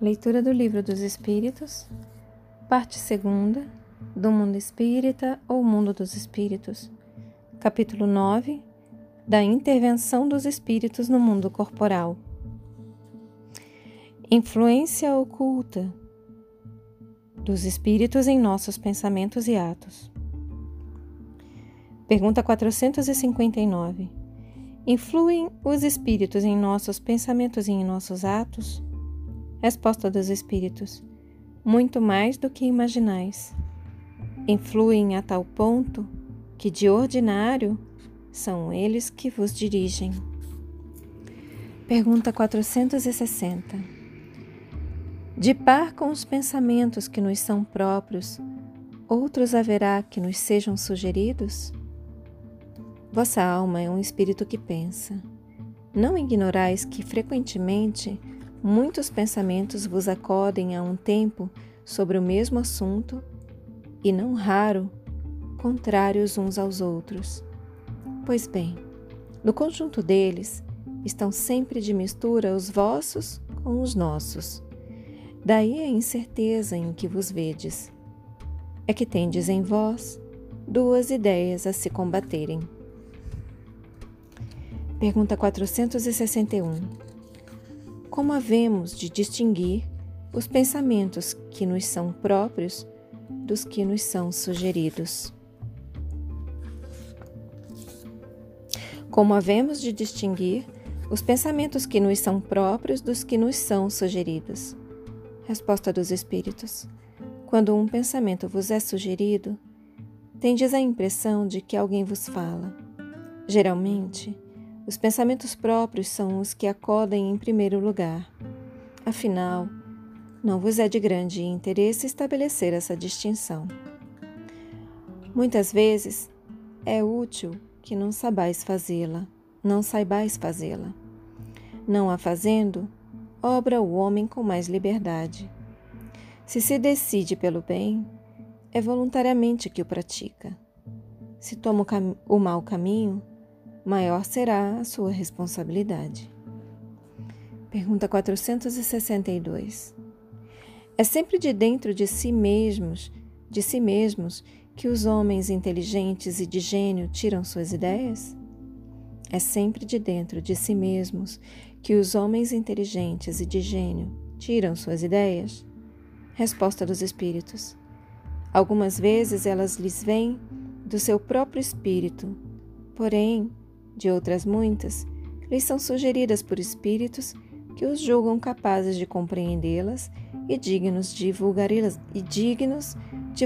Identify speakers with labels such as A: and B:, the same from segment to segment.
A: Leitura do Livro dos Espíritos, parte segunda, do Mundo Espírita ou Mundo dos Espíritos, capítulo 9, da intervenção dos espíritos no mundo corporal. Influência oculta dos espíritos em nossos pensamentos e atos. Pergunta 459. Influem os espíritos em nossos pensamentos e em nossos atos? Resposta dos Espíritos: Muito mais do que imaginais. Influem a tal ponto que, de ordinário, são eles que vos dirigem. Pergunta 460. De par com os pensamentos que nos são próprios, outros haverá que nos sejam sugeridos? Vossa alma é um espírito que pensa. Não ignorais que frequentemente muitos pensamentos vos acodem a um tempo sobre o mesmo assunto e, não raro, contrários uns aos outros. Pois bem, no conjunto deles estão sempre de mistura os vossos com os nossos. Daí a incerteza em que vos vedes. É que tendes em vós duas ideias a se combaterem. Pergunta 461 como havemos de distinguir os pensamentos que nos são próprios dos que nos são sugeridos? Como havemos de distinguir os pensamentos que nos são próprios dos que nos são sugeridos? Resposta dos Espíritos: Quando um pensamento vos é sugerido, tendes a impressão de que alguém vos fala. Geralmente, os pensamentos próprios são os que acodem em primeiro lugar. Afinal, não vos é de grande interesse estabelecer essa distinção. Muitas vezes é útil que não sabais fazê-la, não saibais fazê-la. Não a fazendo, obra o homem com mais liberdade. Se se decide pelo bem, é voluntariamente que o pratica. Se toma o, o mau caminho, maior será a sua responsabilidade. Pergunta 462. É sempre de dentro de si mesmos, de si mesmos, que os homens inteligentes e de gênio tiram suas ideias? É sempre de dentro de si mesmos que os homens inteligentes e de gênio tiram suas ideias? Resposta dos espíritos. Algumas vezes elas lhes vêm do seu próprio espírito, porém de outras muitas, lhes são sugeridas por espíritos que os julgam capazes de compreendê-las e dignos de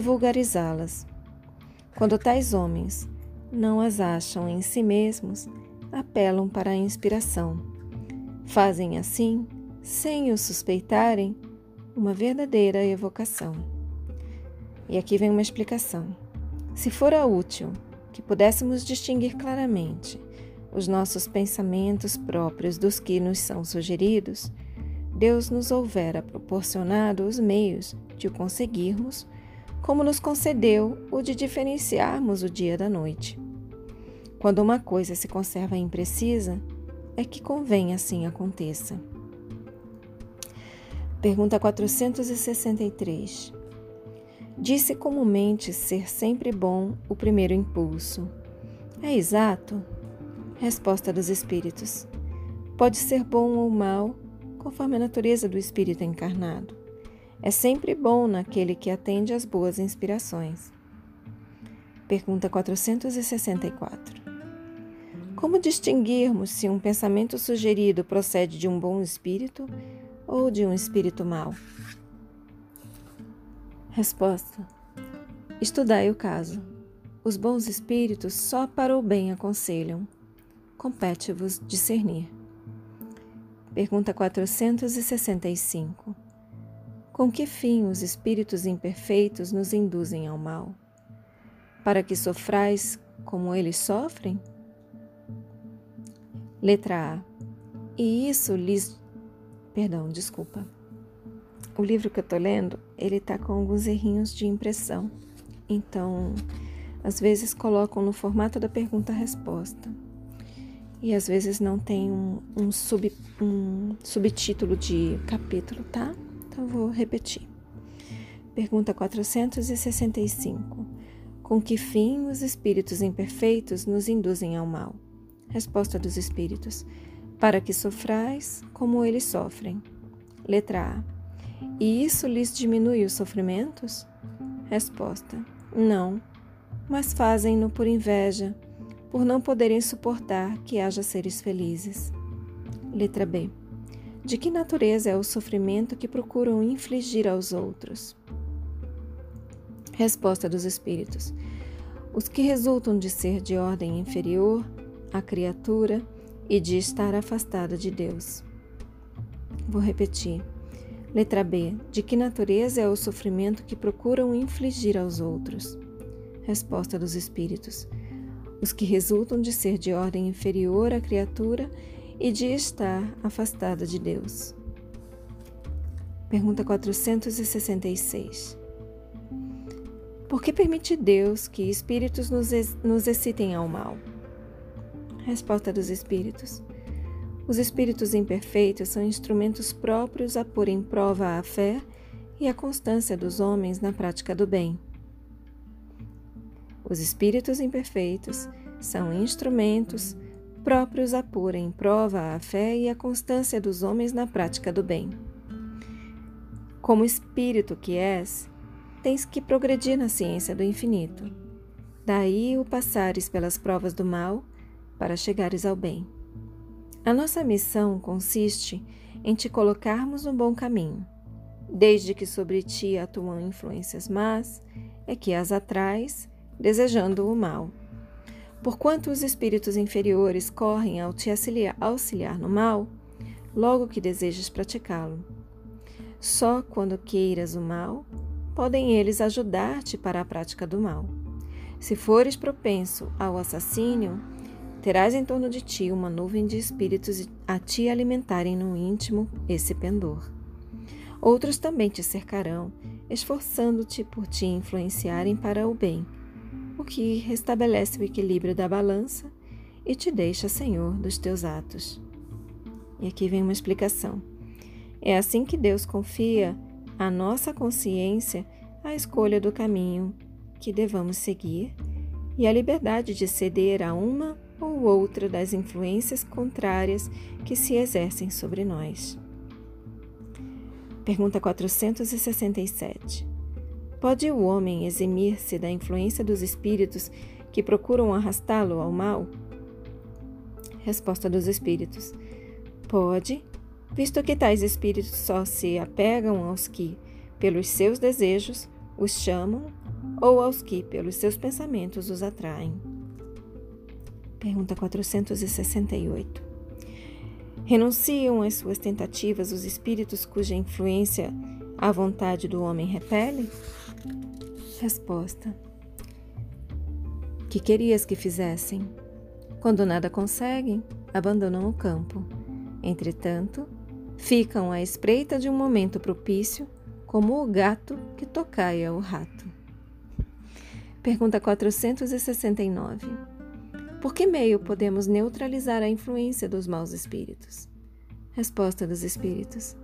A: vulgarizá-las. Quando tais homens não as acham em si mesmos, apelam para a inspiração. Fazem assim, sem o suspeitarem, uma verdadeira evocação. E aqui vem uma explicação. Se fora útil que pudéssemos distinguir claramente os nossos pensamentos próprios dos que nos são sugeridos, Deus nos houvera proporcionado os meios de o conseguirmos, como nos concedeu o de diferenciarmos o dia da noite. Quando uma coisa se conserva imprecisa, é que convém assim aconteça. Pergunta 463. Disse comumente ser sempre bom o primeiro impulso. É exato? Resposta dos Espíritos: Pode ser bom ou mal, conforme a natureza do espírito encarnado. É sempre bom naquele que atende às boas inspirações. Pergunta 464. Como distinguirmos se um pensamento sugerido procede de um bom espírito ou de um espírito mau? Resposta: Estudai o caso. Os bons espíritos só para o bem aconselham compete-vos discernir. Pergunta 465. Com que fim os espíritos imperfeitos nos induzem ao mal? Para que sofrais como eles sofrem? Letra A. E isso lhes. Perdão, desculpa. O livro que eu tô lendo, ele tá com alguns errinhos de impressão. Então, às vezes colocam no formato da pergunta-resposta e às vezes não tem um, um, sub, um subtítulo de capítulo, tá? Então vou repetir. Pergunta 465. Com que fim os espíritos imperfeitos nos induzem ao mal? Resposta dos espíritos: Para que sofrais como eles sofrem. Letra A. E isso lhes diminui os sofrimentos? Resposta: Não, mas fazem-no por inveja, por não poderem suportar que haja seres felizes. Letra B. De que natureza é o sofrimento que procuram infligir aos outros? Resposta dos Espíritos: Os que resultam de ser de ordem inferior à criatura e de estar afastada de Deus. Vou repetir. Letra B. De que natureza é o sofrimento que procuram infligir aos outros? Resposta dos Espíritos: Os que resultam de ser de ordem inferior à criatura e de estar afastada de Deus. Pergunta 466. Por que permite Deus que espíritos nos, nos excitem ao mal? Resposta dos espíritos. Os espíritos imperfeitos são instrumentos próprios a pôr em prova a fé e a constância dos homens na prática do bem. Os espíritos imperfeitos são instrumentos próprios a pôr em prova a fé e a constância dos homens na prática do bem. Como espírito que és, tens que progredir na ciência do infinito. Daí o passares pelas provas do mal para chegares ao bem. A nossa missão consiste em te colocarmos no bom caminho. Desde que sobre ti atuam influências más, é que as atrais, desejando o mal. Porquanto os espíritos inferiores correm ao te auxiliar, no mal, logo que desejes praticá-lo. Só quando queiras o mal, podem eles ajudar-te para a prática do mal. Se fores propenso ao assassínio, terás em torno de ti uma nuvem de espíritos a te alimentarem no íntimo esse pendor. Outros também te cercarão, esforçando-te por te influenciarem para o bem, o que restabelece o equilíbrio da balança e te deixa senhor dos teus atos. E aqui vem uma explicação. É assim que Deus confia a nossa consciência a escolha do caminho que devamos seguir e a liberdade de ceder a uma ou outra das influências contrárias que se exercem sobre nós. Pergunta 467. Pode o homem eximir-se da influência dos espíritos que procuram arrastá-lo ao mal? Resposta dos espíritos: Pode, visto que tais espíritos só se apegam aos que, pelos seus desejos, os chamam ou aos que, pelos seus pensamentos, os atraem. Pergunta 468. Renunciam às suas tentativas os espíritos cuja influência a vontade do homem repele? Resposta: Que querias que fizessem? Quando nada conseguem, abandonam o campo. Entretanto, ficam à espreita de um momento propício, como o gato que tocaia o rato. Pergunta 469. Por que meio podemos neutralizar a influência dos maus espíritos? Resposta dos espíritos: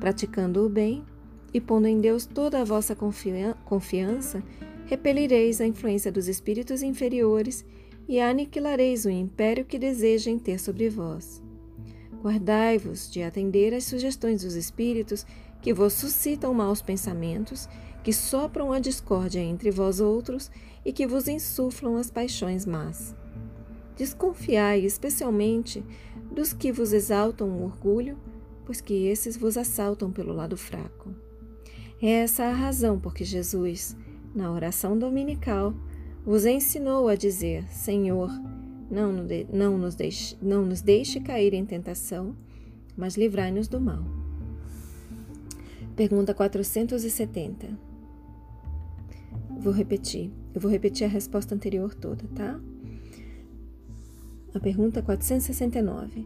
A: praticando o bem e pondo em Deus toda a vossa confiança, repelireis a influência dos espíritos inferiores e aniquilareis o império que desejem ter sobre vós. Guardai-vos de atender às sugestões dos espíritos que vos suscitam maus pensamentos, que sopram a discórdia entre vós outros e que vos insuflam as paixões más. Desconfiai especialmente dos que vos exaltam o orgulho, pois que esses vos assaltam pelo lado fraco. É essa a razão por que Jesus, na oração dominical, vos ensinou a dizer: Senhor, não, não, nos, deixe, não nos deixe cair em tentação, mas livrai-nos do mal. Pergunta 470. Vou repetir. Eu vou repetir a resposta anterior toda, tá? A pergunta 469.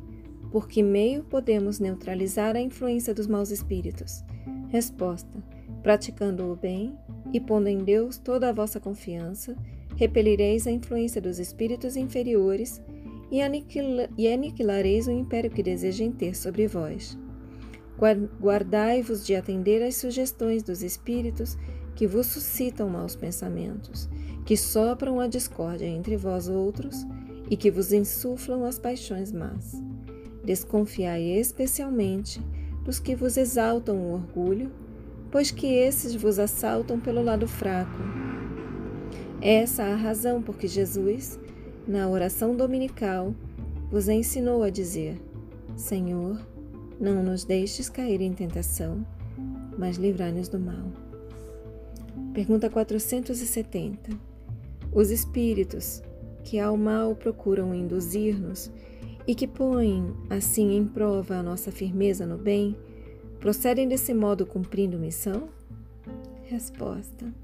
A: Por que meio podemos neutralizar a influência dos maus espíritos? Resposta: praticando o bem e pondo em Deus toda a vossa confiança repelireis a influência dos espíritos inferiores e, aniquila, e aniquilareis o império que desejem ter sobre vós. Guardai-vos de atender às sugestões dos espíritos que vos suscitam maus pensamentos, que sopram a discórdia entre vós outros e que vos insuflam as paixões más. Desconfiai especialmente dos que vos exaltam o orgulho, pois que esses vos assaltam pelo lado fraco. Essa a razão por que Jesus, na oração dominical, vos ensinou a dizer: Senhor, não nos deixes cair em tentação, mas livrai-nos do mal. Pergunta 470. Os espíritos que ao mal procuram induzir-nos e que põem assim em prova a nossa firmeza no bem, procedem desse modo cumprindo missão? Resposta.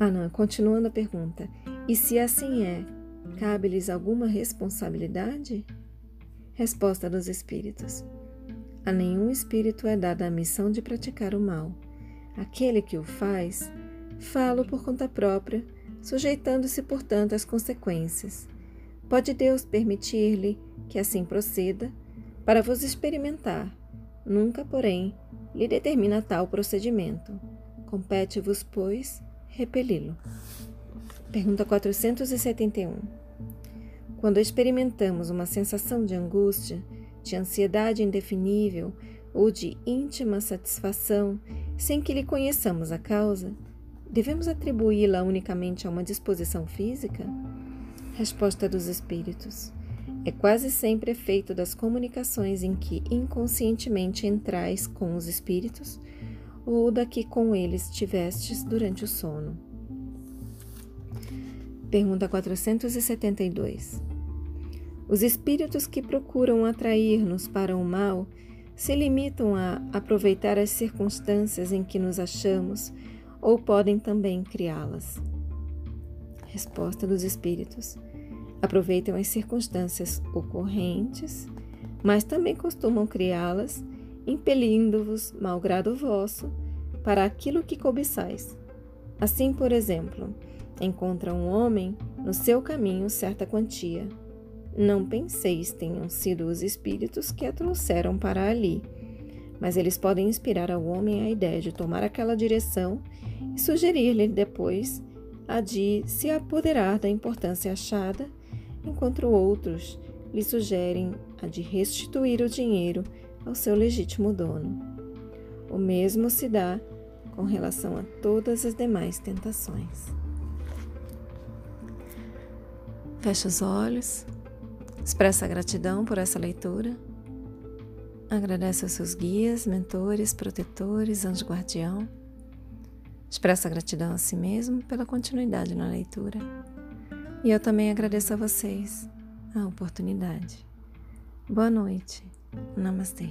A: Ah, não, continuando a pergunta. E se assim é, cabe-lhes alguma responsabilidade? Resposta dos Espíritos: A nenhum espírito é dada a missão de praticar o mal. Aquele que o faz, fala por conta própria, sujeitando-se, portanto, às consequências. Pode Deus permitir-lhe que assim proceda, para vos experimentar. Nunca, porém, lhe determina tal procedimento. Compete-vos, pois, repeli-lo. Pergunta 471. Quando experimentamos uma sensação de angústia, de ansiedade indefinível ou de íntima satisfação, sem que lhe conheçamos a causa, devemos atribuí-la unicamente a uma disposição física? Resposta dos Espíritos. É quase sempre efeito das comunicações em que inconscientemente entrais com os Espíritos ou da que com eles tivestes durante o sono. Pergunta 472. Os espíritos que procuram atrair-nos para o mal se limitam a aproveitar as circunstâncias em que nos achamos ou podem também criá-las? Resposta dos espíritos: aproveitam as circunstâncias ocorrentes, mas também costumam criá-las, impelindo-vos, malgrado vosso, para aquilo que cobiçais. Assim, por exemplo, encontra um homem no seu caminho certa quantia não penseis tenham sido os espíritos que a trouxeram para ali, mas eles podem inspirar ao homem a ideia de tomar aquela direção e sugerir-lhe depois a de se apoderar da importância achada, enquanto outros lhe sugerem a de restituir o dinheiro ao seu legítimo dono. O mesmo se dá com relação a todas as demais tentações. Feche os olhos. Expressa gratidão por essa leitura. Agradece aos seus guias, mentores, protetores, anjo guardião. Expressa gratidão a si mesmo pela continuidade na leitura. E eu também agradeço a vocês a oportunidade. Boa noite. Namastê.